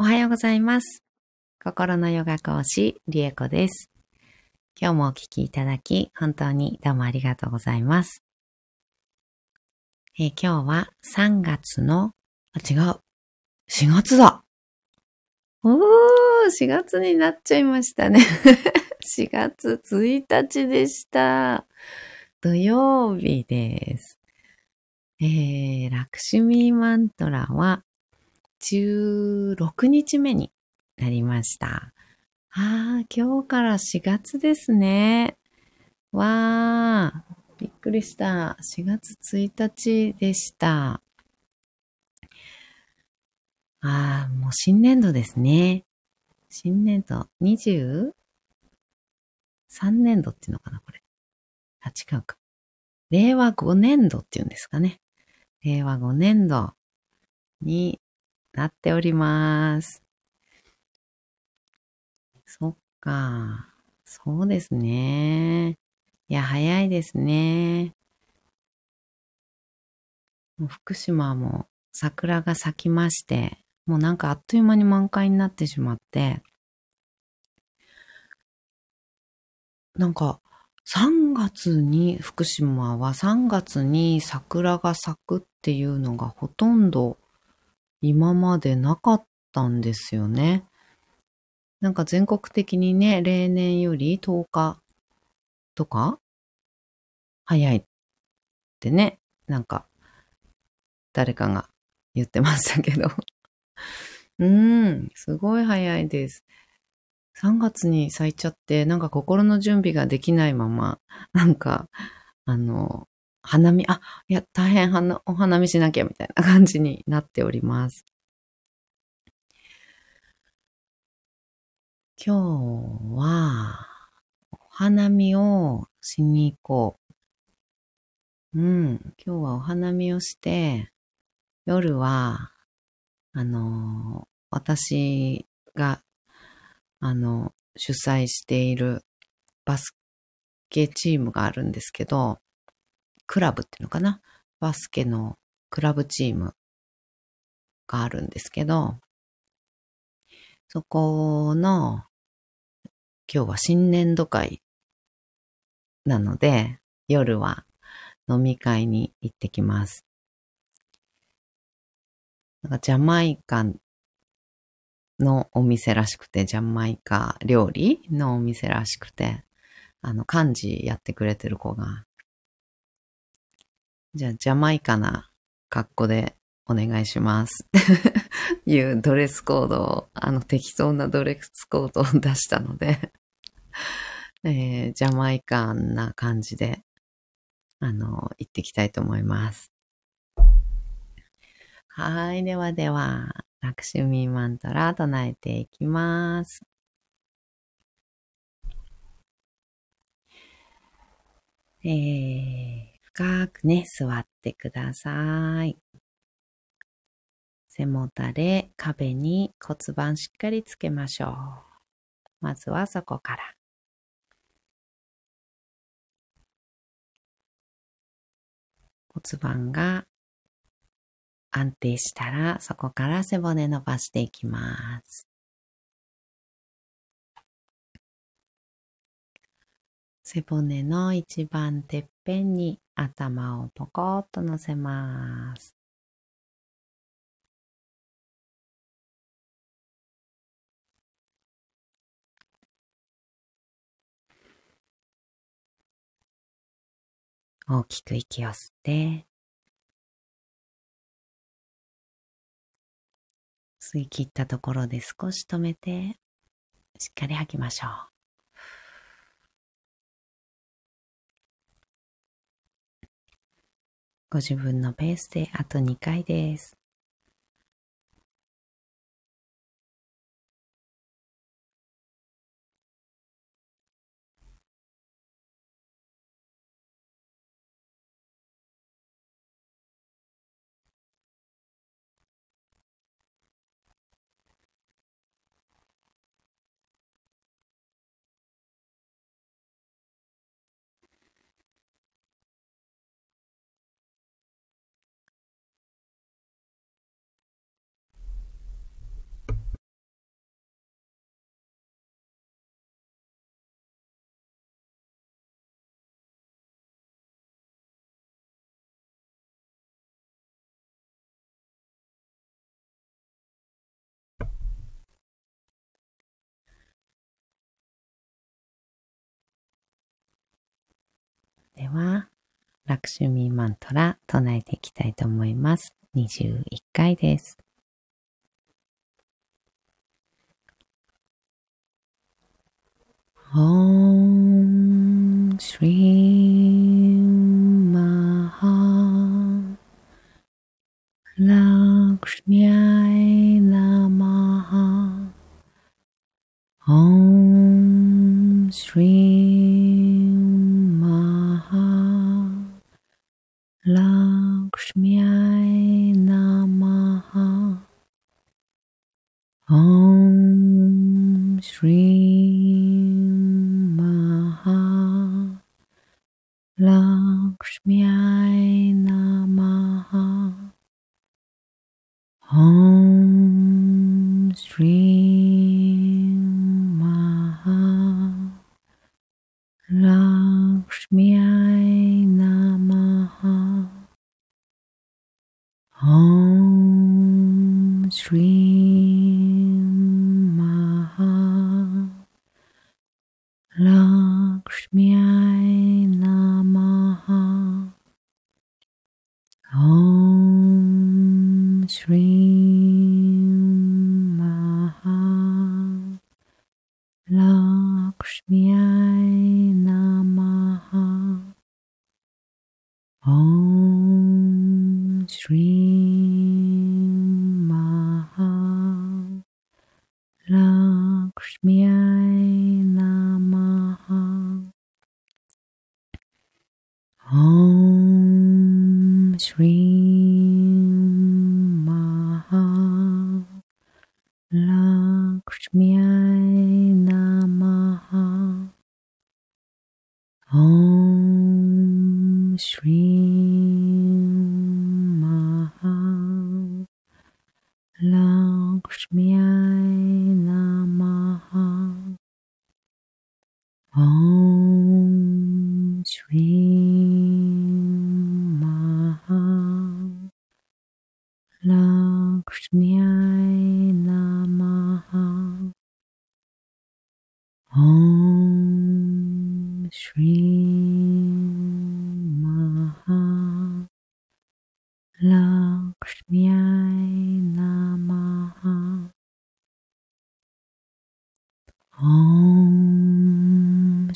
おはようございます。心のヨガ講師、リエコです。今日もお聞きいただき、本当にどうもありがとうございます。え今日は3月の、あ、違う。4月だおー、4月になっちゃいましたね。4月1日でした。土曜日です。えー、ラクシュミーマントラは16日目になりました。あー、今日から4月ですね。わー、びっくりした。4月1日でした。あー、もう新年度ですね。新年度23年度っていうのかな、これ。あ、違うか。令和5年度っていうんですかね。令和5年度になっております。そっか。そうですね。いや、早いですね。福島も桜が咲きまして、もうなんかあっという間に満開になってしまって、なんか3月に、福島は3月に桜が咲くっていうのがほとんど今までなかったんですよね。なんか全国的にね、例年より10日とか早いってね、なんか誰かが言ってましたけど。うーん、すごい早いです。3月に咲いちゃって、なんか心の準備ができないまま、なんか、あの、花見、あ、いや、大変花お花見しなきゃみたいな感じになっております。今日は、お花見をしに行こう。うん、今日はお花見をして、夜は、あの、私が、あの、主催しているバスケチームがあるんですけど、クラブっていうのかな？バスケのクラブチームがあるんですけど、そこの、今日は新年度会なので、夜は飲み会に行ってきます。なんかジャマイカのお店らしくて、ジャマイカ料理のお店らしくて、あの、漢字やってくれてる子が、じゃあ、ジャマイカな格好でお願いします。いうドレスコードを、あの、適当なドレスコードを出したので、えージャマイカンな感じで、あの、行ってきたいと思います。はい。ではでは、ラクシュミーマントラ唱えていきます。えー、深くね、座ってください。背もたれ、壁に骨盤しっかりつけましょう。まずはそこから。骨盤が安定したら、そこから背骨伸ばしていきます。背骨の一番てっぺんに頭をポコッと乗せます。大きく息を吸って、吸い切ったところで少し止めて、しっかり吐きましょう。ご自分のペースであと2回です。では、ラクシュミーマントラ唱えていきたいと思います。21回です。Om Shri Maha Lakshmi Lockst. Lakshmiyai Namaha Om Shri Namaha Om Shri Shrim Maha Lakshmi Namaha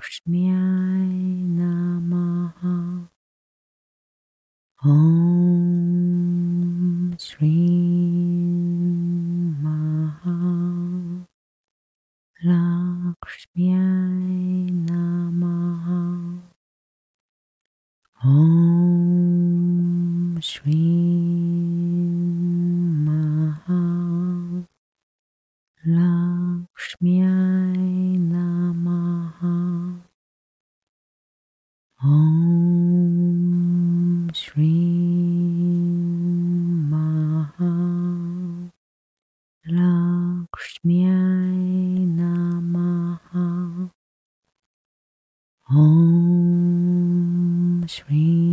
लक्ष्म्याय नमः ॐ Lakshmiai Namaha Om Shri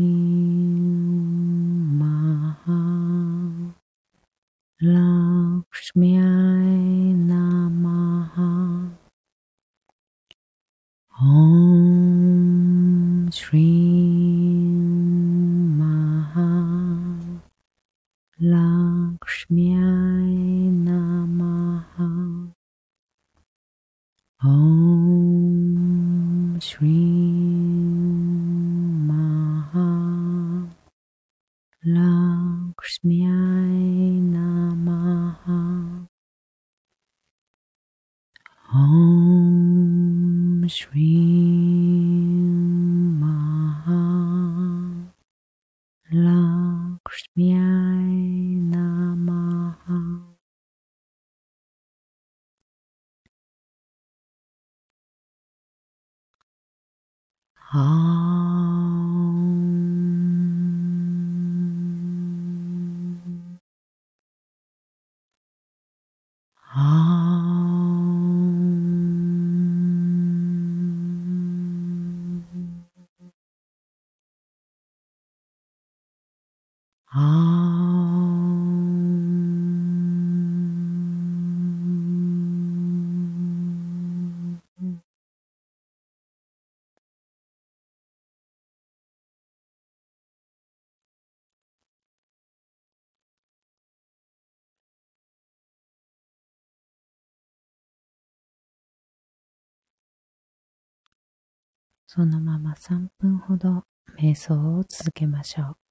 Krishnaaya Namaha, Om Shri Mahalakshmiya Namaha, Ah. そのまま3分ほど瞑想を続けましょう。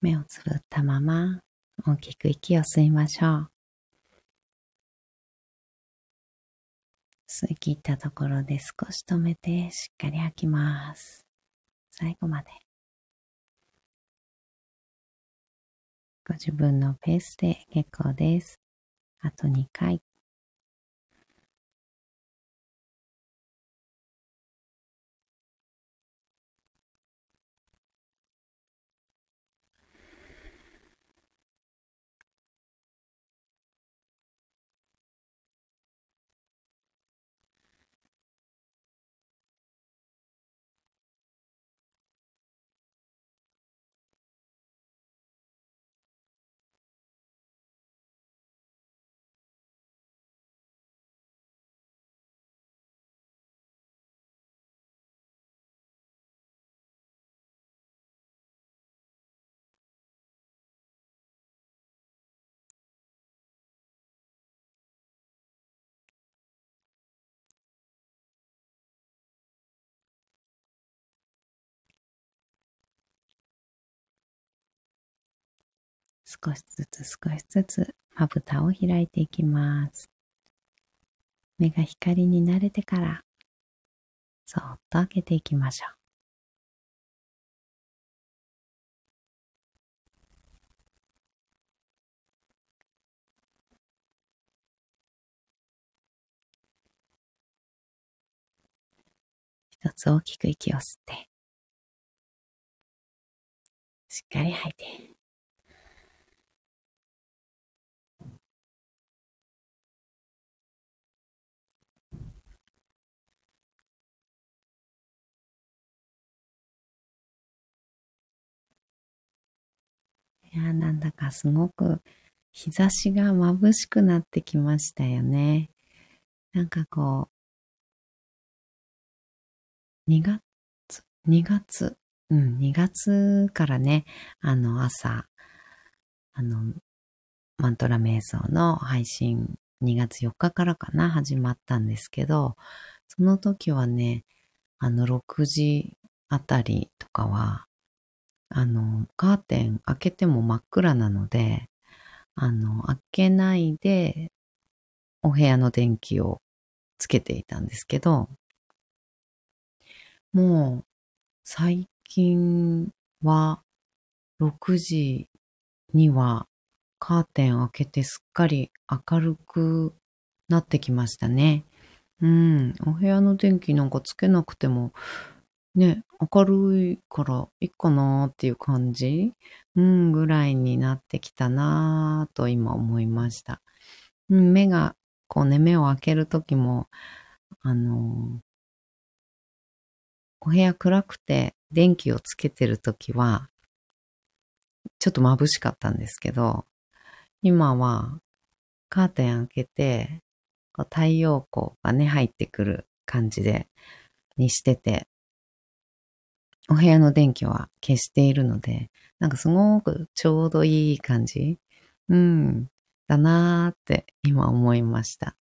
目をつぶったまま大きく息を吸いましょう。吸い切ったところで少し止めてしっかり吐きます。最後まで。ご自分のペースで結構です。あと2回。少しずつ少しずつまぶたを開いていきます。目が光に慣れてから、そっと開けていきましょう。一つ大きく息を吸って、しっかり吐いて。いや、なんだかすごく日差しが眩しくなってきましたよね。なんかこう、2月、2月、うん、2月からね、あの朝、あの、マントラ瞑想の配信2月4日からかな、始まったんですけど、その時はね、あの6時あたりとかは、あの、カーテン開けても真っ暗なので、あの、開けないで、お部屋の電気をつけていたんですけど、もう、最近は、6時には、カーテン開けてすっかり明るくなってきましたね。うん。お部屋の電気なんかつけなくてもね、明るいからいいかなっていう感じ？うん、ぐらいになってきたなぁと今思いました。うん、目が、こうね、目を開けるときも、あのお部屋暗くて電気をつけてるときは、ちょっと眩しかったんですけど、今はカーテン開けて、こう太陽光がね、入ってくる感じで、にしてて、お部屋の電気は消しているので、なんかすごくちょうどいい感じ？うん、だなーって今思いました。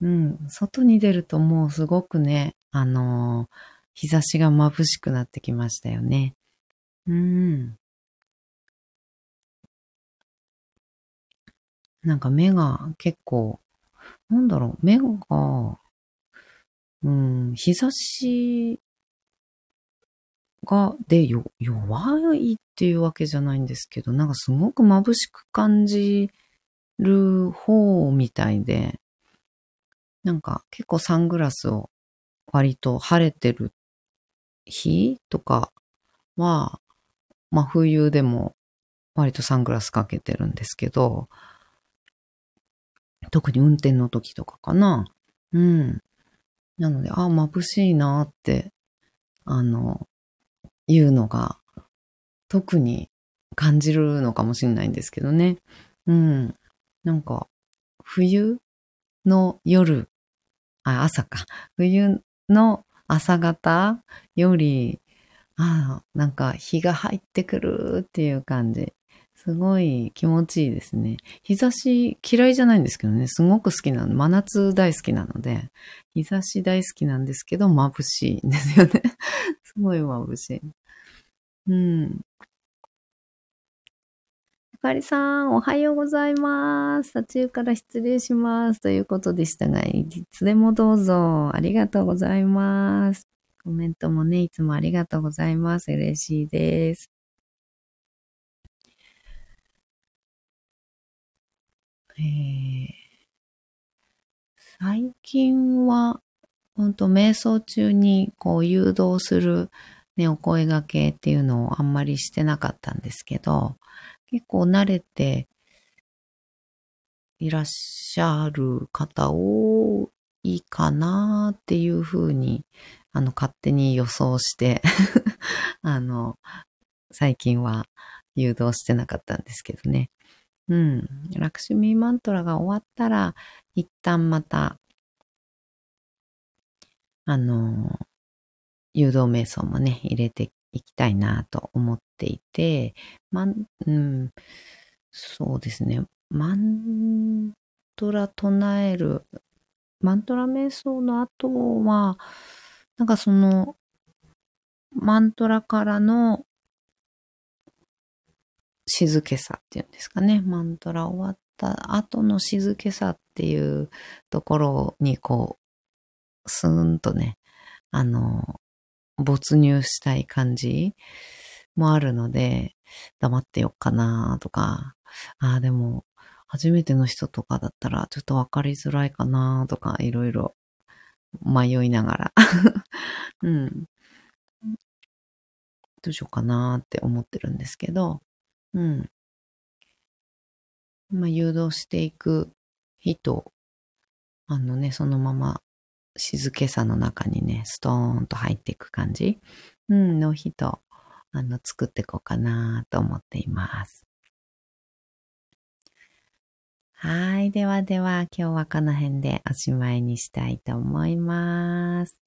うん、外に出るともうすごくね、あのー、日差しが眩しくなってきましたよね。うん。なんか目が結構、なんだろう、目が、うん、日差しが、で、よ、弱いっていうわけじゃないんですけど、なんかすごく眩しく感じる方みたいで、なんか結構サングラスを割と晴れてる日とかは、まあ冬でも割とサングラスかけてるんですけど、特に運転の時とかかな。うん。なので、ああ、眩しいなって、あの、いうのが特に感じるのかもしれないんですけどね。うん。なんか、冬の夜、あ、朝か。冬の朝方より、ああ、なんか日が入ってくるっていう感じ。すごい気持ちいいですね。日差し嫌いじゃないんですけどね、すごく好きなの。真夏大好きなので、日差し大好きなんですけど、眩しいんですよね。すごい眩しい。うん。ゆかりさん、おはようございます。途中から失礼します。ということでしたが、いつでもどうぞ。ありがとうございます。コメントもね、いつもありがとうございます。嬉しいです。えー、最近は、本当瞑想中にこう誘導するね、お声掛けっていうのをあんまりしてなかったんですけど、結構慣れていらっしゃる方多いかなっていうふうに、あの、勝手に予想して あの、最近は誘導してなかったんですけどね。うん。ラクシュミーマントラが終わったら、一旦また、あの、誘導瞑想もね、入れていきたいなと思っていて、まん、うん、そうですね。マントラ唱える、マントラ瞑想の後は、なんかその、マントラからの静けさっていうんですかね。マントラ終わった後の静けさっていうところにこう、スーンとね、あの、没入したい感じもあるので、黙ってよっかなとか、ああ、でも、初めての人とかだったらちょっとわかりづらいかなとか、いろいろ迷いながら うん。どうしようかなって思ってるんですけど、うん。まあ、誘導していく人、あのね、そのまま静けさの中にね、ストーンと入っていく感じ、うん、の人、あの、作っていこうかなと思っています。はい。ではでは、今日はこの辺でおしまいにしたいと思います。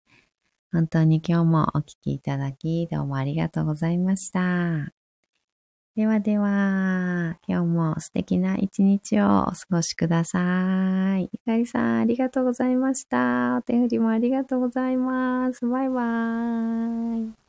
本当に今日もお聴きいただき、どうもありがとうございました。ではでは、今日も素敵な一日をお過ごしください。ゆかりさん、ありがとうございました。お手振りもありがとうございます。バイバーイ。